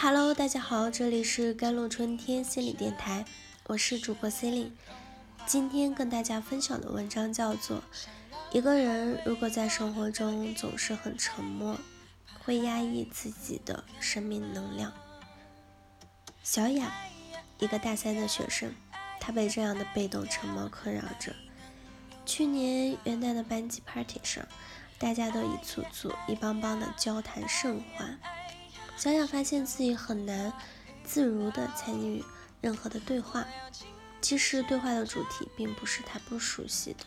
Hello，大家好，这里是甘露春天心理电台，我是主播 c e l i n e 今天跟大家分享的文章叫做《一个人如果在生活中总是很沉默，会压抑自己的生命能量》。小雅，一个大三的学生，她被这样的被动沉默困扰着。去年元旦的班级 party 上，大家都一簇簇、一帮帮的交谈甚欢。小雅发现自己很难自如地参与任何的对话，其实对话的主题并不是她不熟悉的。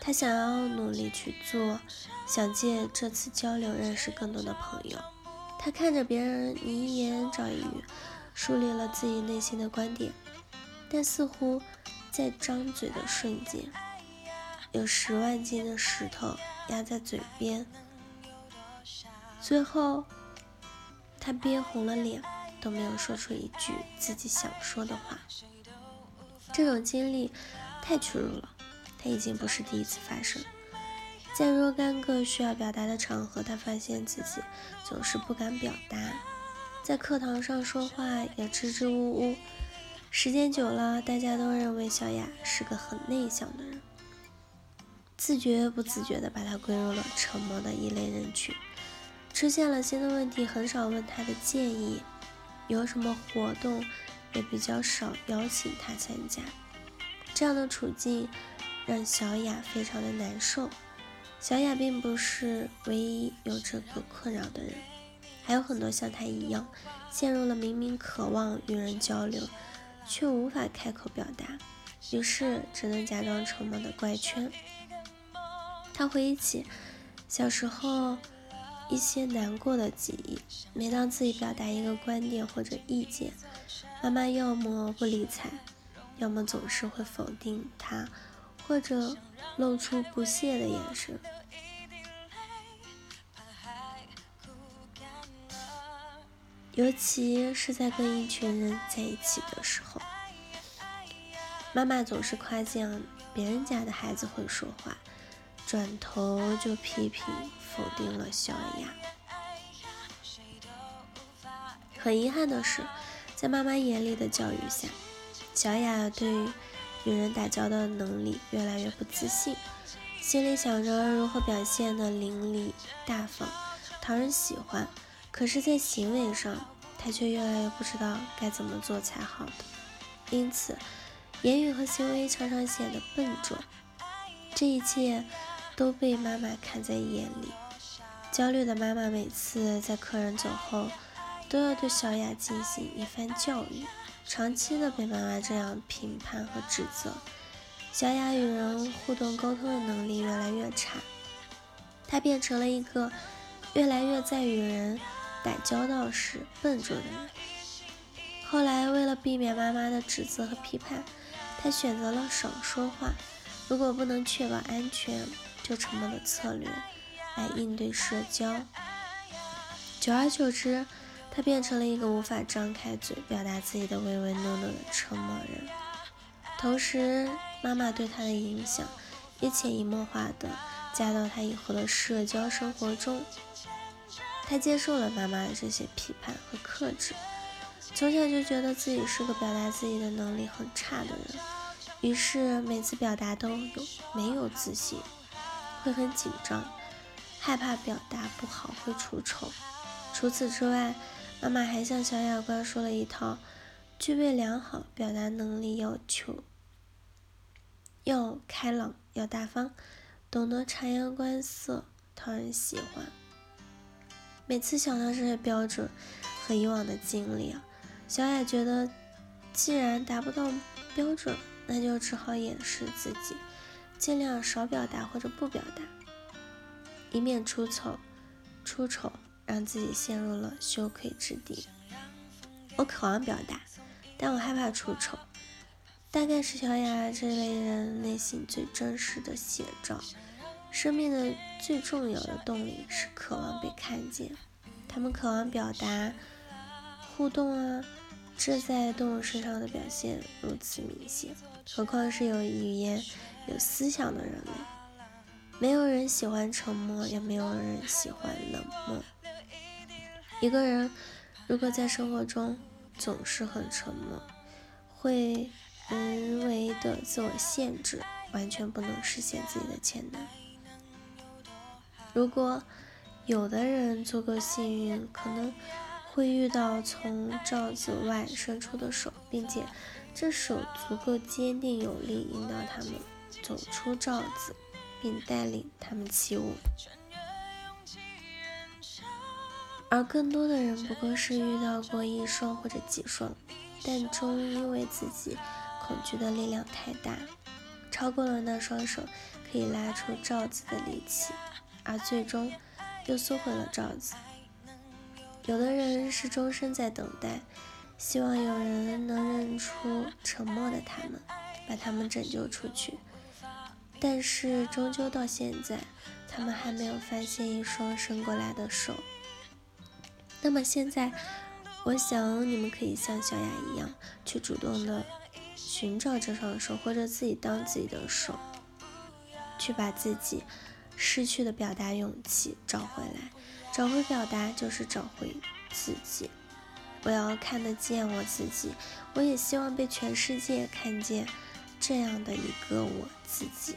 她想要努力去做，想借这次交流认识更多的朋友。她看着别人你一言找一语，树立了自己内心的观点，但似乎在张嘴的瞬间，有十万斤的石头压在嘴边，最后。他憋红了脸，都没有说出一句自己想说的话。这种经历太屈辱了，他已经不是第一次发生。在若干个需要表达的场合，他发现自己总是不敢表达。在课堂上说话也支支吾吾。时间久了，大家都认为小雅是个很内向的人，自觉不自觉地把她归入了沉默的一类人群。出现了新的问题，很少问他的建议，有什么活动也比较少邀请他参加。这样的处境让小雅非常的难受。小雅并不是唯一有这个困扰的人，还有很多像她一样陷入了明明渴望与人交流，却无法开口表达，于是只能假装沉默的怪圈。她回忆起小时候。一些难过的记忆。每当自己表达一个观点或者意见，妈妈要么不理睬，要么总是会否定他，或者露出不屑的眼神。尤其是在跟一群人在一起的时候，妈妈总是夸奖别人家的孩子会说话。转头就批评否定了小雅。很遗憾的是，在妈妈严厉的教育下，小雅对与人打交道的能力越来越不自信，心里想着如何表现的伶俐大方，讨人喜欢，可是，在行为上，她却越来越不知道该怎么做才好的，因此，言语和行为常常显得笨拙。这一切。都被妈妈看在眼里，焦虑的妈妈每次在客人走后，都要对小雅进行一番教育。长期的被妈妈这样评判和指责，小雅与人互动沟通的能力越来越差，她变成了一个越来越在与人打交道时笨拙的人。后来，为了避免妈妈的指责和批判，她选择了少说话。如果不能确保安全，沉默的策略来应对社交，久而久之，他变成了一个无法张开嘴表达自己的唯唯诺诺的沉默人。同时，妈妈对他的影响也潜移默化的加到他以后的社交生活中。他接受了妈妈的这些批判和克制，从小就觉得自己是个表达自己的能力很差的人，于是每次表达都有没有自信。会很紧张，害怕表达不好会出丑。除此之外，妈妈还向小雅灌输了一套具备良好表达能力要求：要开朗，要大方，懂得察言观色，讨人喜欢。每次想到这些标准和以往的经历啊，小雅觉得，既然达不到标准，那就只好掩饰自己。尽量少表达或者不表达，以免出丑，出丑让自己陷入了羞愧之地。我渴望表达，但我害怕出丑。大概是小雅这类人内心最真实的写照。生命的最重要的动力是渴望被看见。他们渴望表达、互动啊，这在动物身上的表现如此明显，何况是有语言。有思想的人类，没有人喜欢沉默，也没有人喜欢冷漠。一个人如果在生活中总是很沉默，会人为的自我限制，完全不能实现自己的潜能。如果有的人足够幸运，可能会遇到从罩子外伸出的手，并且这手足够坚定有力，引导他们走出罩子，并带领他们起舞。而更多的人不过是遇到过一双或者几双，但终因为自己恐惧的力量太大，超过了那双手可以拉出罩子的力气，而最终又缩回了罩子。有的人是终身在等待，希望有人能认出沉默的他们，把他们拯救出去，但是终究到现在，他们还没有发现一双伸过来的手。那么现在，我想你们可以像小雅一样，去主动的寻找这双手，或者自己当自己的手，去把自己失去的表达勇气找回来。找回表达就是找回自己。我要看得见我自己，我也希望被全世界看见这样的一个我自己。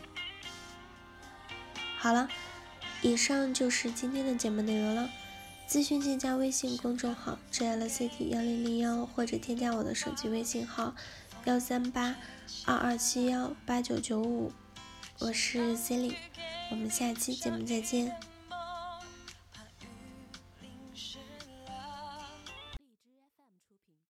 好了，以上就是今天的节目内容了。咨询请加微信公众号 jlct 幺零零幺，或者添加我的手机微信号幺三八二二七幺八九九五，我是 c e l i n e 我们下期节目再见。